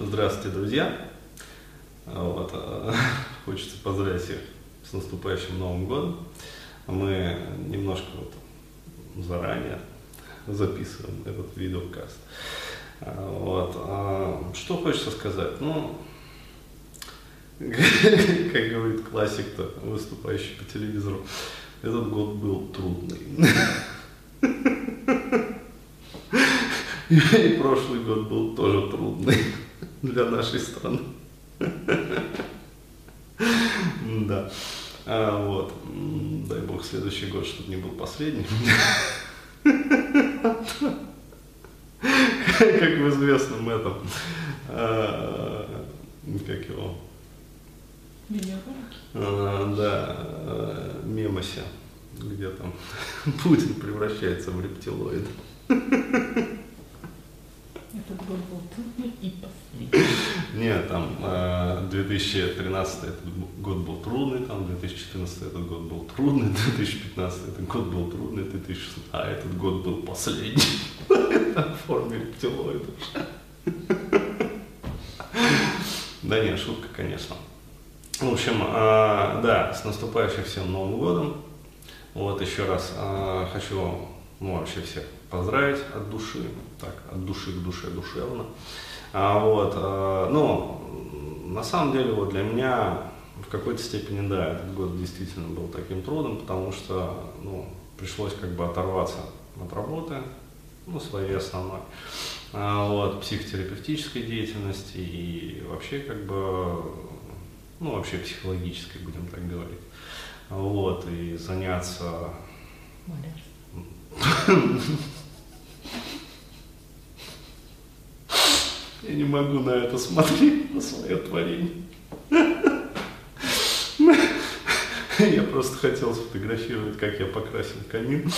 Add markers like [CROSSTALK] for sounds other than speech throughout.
Здравствуйте, друзья! Вот, э, [LAUGHS] хочется поздравить всех с наступающим Новым годом. Мы немножко вот заранее записываем этот видеокаст. А, вот. а Что хочется сказать? Ну, [LAUGHS] как говорит классик-то, выступающий по телевизору, этот год был трудный. [LAUGHS] И прошлый год был тоже трудный для нашей страны. Да. А, вот. Дай бог, следующий год, чтобы не был последним. Как в известном этом, а, как его, а, да, мемосе, где там [LAUGHS] Путин превращается в рептилоид. Этот год был трудный и последний. Нет, там 2013 этот год был трудный, там 2014 этот год был трудный, [LAUGHS] 2015 этот год был трудный, 2016, а этот год был последний [LAUGHS] в форме рептилоида. Да нет, шутка, конечно. В общем, а, да, с наступающим всем Новым годом. Вот еще раз а, хочу вообще всех поздравить от души, так, от души к душе душевно. А, вот, а, ну, на самом деле, вот для меня в какой-то степени, да, этот год действительно был таким трудом, потому что, ну, пришлось как бы оторваться от работы, ну, своей основной, а, вот, психотерапевтической деятельности и вообще как бы, ну, вообще психологической, будем так говорить, вот, и заняться я [LAUGHS] не могу на это смотреть, на свое творение. Я просто хотел сфотографировать, как я покрасил камин.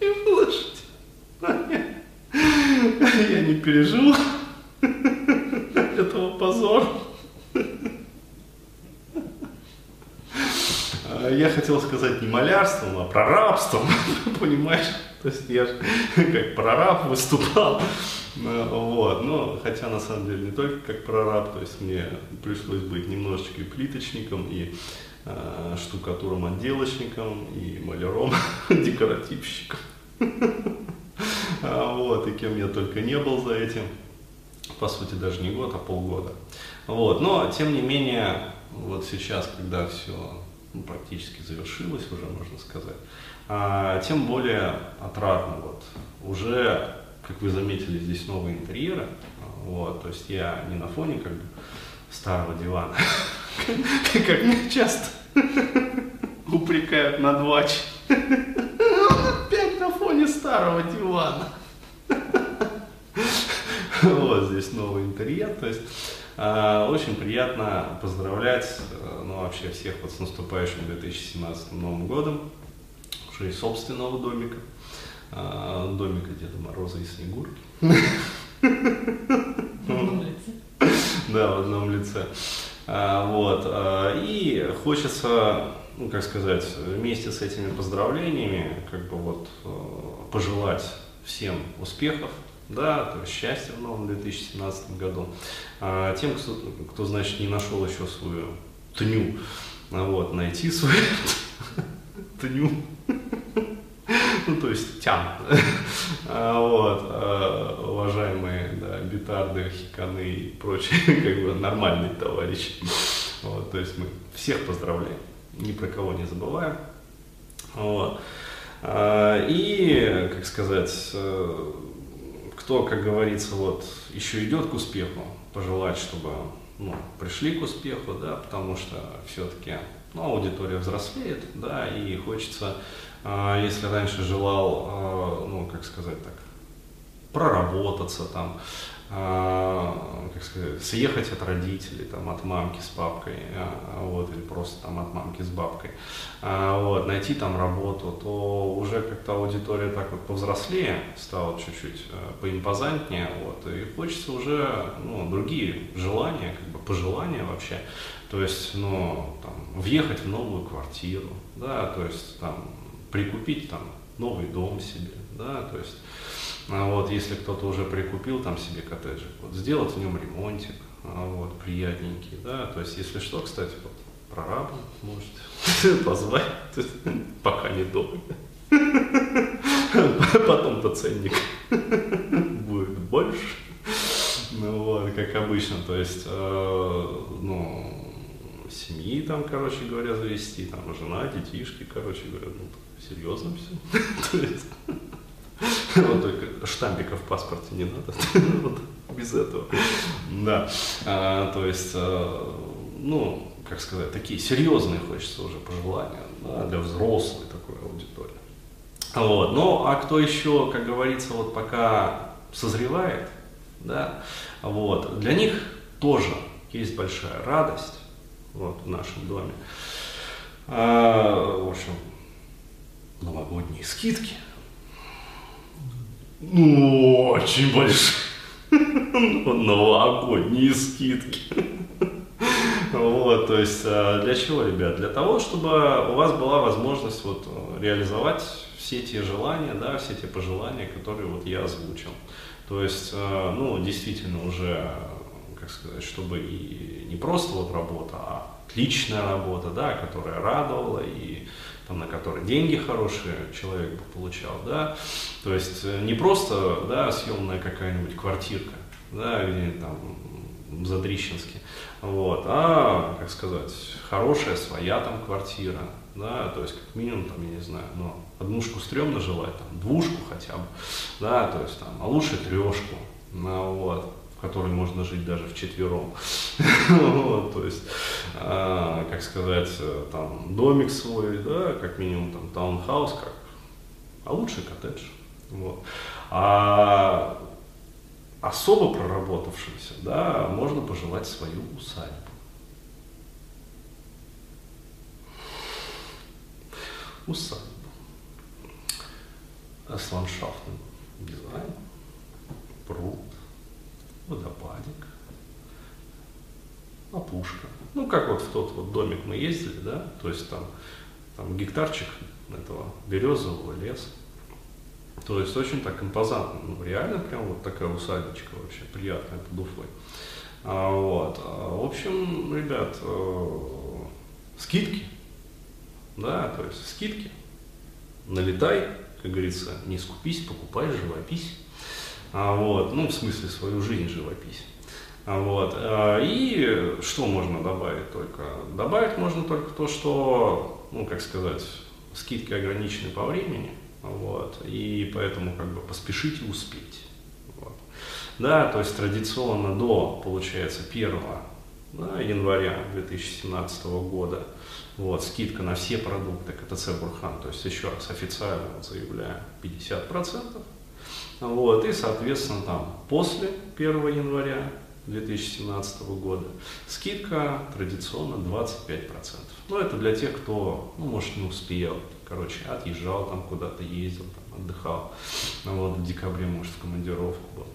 И выложить. Я не пережил этого позора. я хотел сказать не малярством, а прорабством, [LAUGHS] понимаешь? То есть я же как прораб выступал. Вот, но хотя на самом деле не только как прораб, то есть мне пришлось быть немножечко и плиточником, и э, штукатуром отделочником, и маляром, [LAUGHS] декоративщиком. [LAUGHS] А, вот, и кем я только не был за этим. По сути, даже не год, а полгода. Вот, но тем не менее, вот сейчас, когда все ну, практически завершилась уже, можно сказать. А, тем более отрадно. Вот. Уже, как вы заметили, здесь новые интерьеры. Вот, то есть я не на фоне как бы старого дивана, [LAUGHS] как меня часто упрекают на два Опять на фоне старого дивана. Вот здесь новый интерьер, то есть а, очень приятно поздравлять, э, ну, вообще всех вот с наступающим 2017 Новым годом, уже и собственного домика, а, домика Деда Мороза и Снегурки. Да, в одном лице. А, вот. И хочется, ну, как сказать, вместе с этими поздравлениями, как бы вот пожелать всем успехов, да, то есть счастья в новом 2017 году. А тем, кто, кто, значит, не нашел еще свою тню, а вот, найти свою [LAUGHS] тню, ну, то есть тям, [LAUGHS] а, вот, а, уважаемые, да, битарды, хиканы и прочие, [LAUGHS] как бы, нормальные товарищи, вот, то есть мы всех поздравляем, ни про кого не забываем, вот, а, и, как сказать, э, кто, как говорится, вот еще идет к успеху, пожелать, чтобы ну, пришли к успеху, да, потому что все-таки ну, аудитория взрослеет, да, и хочется, э, если раньше желал, э, ну, как сказать так, проработаться там, а, как сказать, съехать от родителей, там, от мамки с папкой, а, вот, или просто там от мамки с бабкой, а, вот, найти там работу, то уже как-то аудитория так вот повзрослее стала чуть-чуть поимпозантнее, вот, и хочется уже, ну, другие желания, как бы пожелания вообще, то есть, ну, там, въехать в новую квартиру, да, то есть, там, прикупить там новый дом себе, да, то есть, А вот, если кто-то уже прикупил там себе коттеджик, вот, сделать в нем ремонтик, а вот, приятненький, да, то есть, если что, кстати, вот, прораба можете [LAUGHS] позвать, [LAUGHS] пока не дорого. [LAUGHS] Потом-то ценник будет больше. Ну вот, как обычно, то есть, э, ну, семьи там, короче говоря, завести, там, жена, детишки, короче говоря, ну, серьезно все. [LAUGHS] Вот только штампика в паспорте не надо, [LAUGHS] вот, без этого. Да, а, то есть, а, ну, как сказать, такие серьезные хочется уже пожелания да, для взрослой такой аудитории. Вот. Ну, а кто еще, как говорится, вот пока созревает, да, вот, для них тоже есть большая радость вот, в нашем доме. А, в общем, новогодние скидки. Ну, очень большие. [LAUGHS] Новогодние скидки. Вот, то есть а, для чего, ребят? Для того, чтобы у вас была возможность вот реализовать все те желания, да, все те пожелания, которые вот я озвучил. То есть, а, ну, действительно уже, как сказать, чтобы и не просто вот работа, а отличная работа, да, которая радовала и там, на которой деньги хорошие человек бы получал, да, то есть э, не просто, да, съемная какая-нибудь квартирка, да, где там в Задрищенске, вот, а, как сказать, хорошая своя там квартира, да, то есть как минимум там, я не знаю, ну, однушку стрёмно желать, там, двушку хотя бы, да, то есть там, а лучше трешку, ну, вот, которой можно жить даже в четвером. [LAUGHS] то есть, а, как сказать, там домик свой, да, как минимум там таунхаус, как, а лучше коттедж. Вот. А особо проработавшимся, да, можно пожелать свою усадьбу. Усадьбу. С ландшафтным дизайном, пруд, водопадик, опушка. Ну, как вот в тот вот домик мы ездили, да, то есть там, там гектарчик этого березового леса. То есть очень так импозантно, ну реально прям вот такая усадочка вообще приятная под Уфой. А, вот. А, в общем, ребят, э, скидки, да, то есть скидки, налетай, как говорится, не скупись, покупай, живопись. А, вот, ну, в смысле, свою жизнь живопись. А, вот. А, и что можно добавить только? Добавить можно только то, что, ну, как сказать, скидки ограничены по времени, вот, и поэтому как бы поспешите успеть. Вот. Да, то есть традиционно до, получается, 1 да, января 2017 года вот, скидка на все продукты КТЦ Бурхан, то есть еще раз официально заявляю 50%, вот, и, соответственно, там после 1 января 2017 года скидка традиционно 25%. Но это для тех, кто, ну, может, не успел, короче, отъезжал там куда-то, ездил, там, отдыхал. Вот, в декабре, может, в командировку был.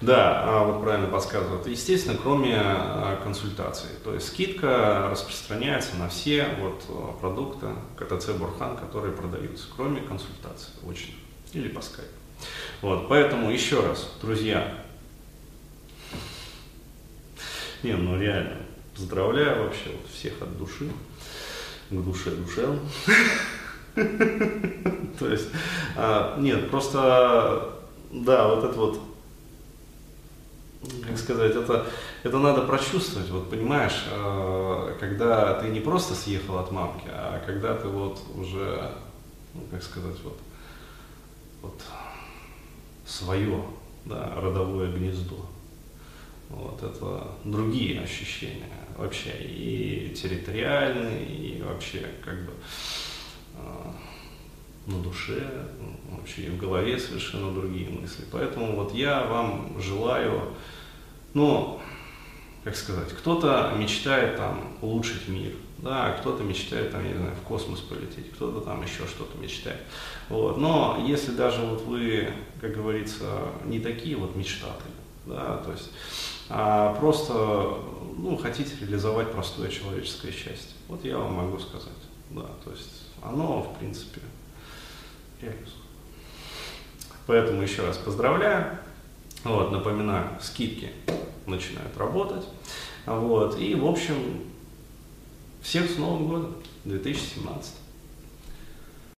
Да, а, вот правильно подсказывают. Естественно, кроме а, консультаций. То есть скидка распространяется на все вот а, продукты КТЦ Бурхан, которые продаются, кроме консультаций очень или по скайпу. Вот, поэтому еще раз, друзья, не, ну реально, поздравляю вообще вот всех от души, к душе душевно. [LAUGHS] То есть, нет, просто да, вот это вот, как сказать, это, это надо прочувствовать, вот понимаешь, э, когда ты не просто съехал от мамки, а когда ты вот уже, ну, как сказать, вот, вот свое, да, родовое гнездо. Вот это другие ощущения вообще и территориальные, и вообще как бы э, на душе, вообще и в голове совершенно другие мысли. Поэтому вот я вам желаю, ну, как сказать, кто-то мечтает там улучшить мир, да, кто-то мечтает там, я не знаю, в космос полететь, кто-то там еще что-то мечтает. Вот. Но если даже вот вы, как говорится, не такие вот мечтатели, да, то есть, а просто, ну, хотите реализовать простое человеческое счастье, вот я вам могу сказать, да, то есть оно, в принципе, Поэтому еще раз поздравляю. Вот, напоминаю, скидки начинают работать. Вот, и, в общем, всех с Новым годом 2017.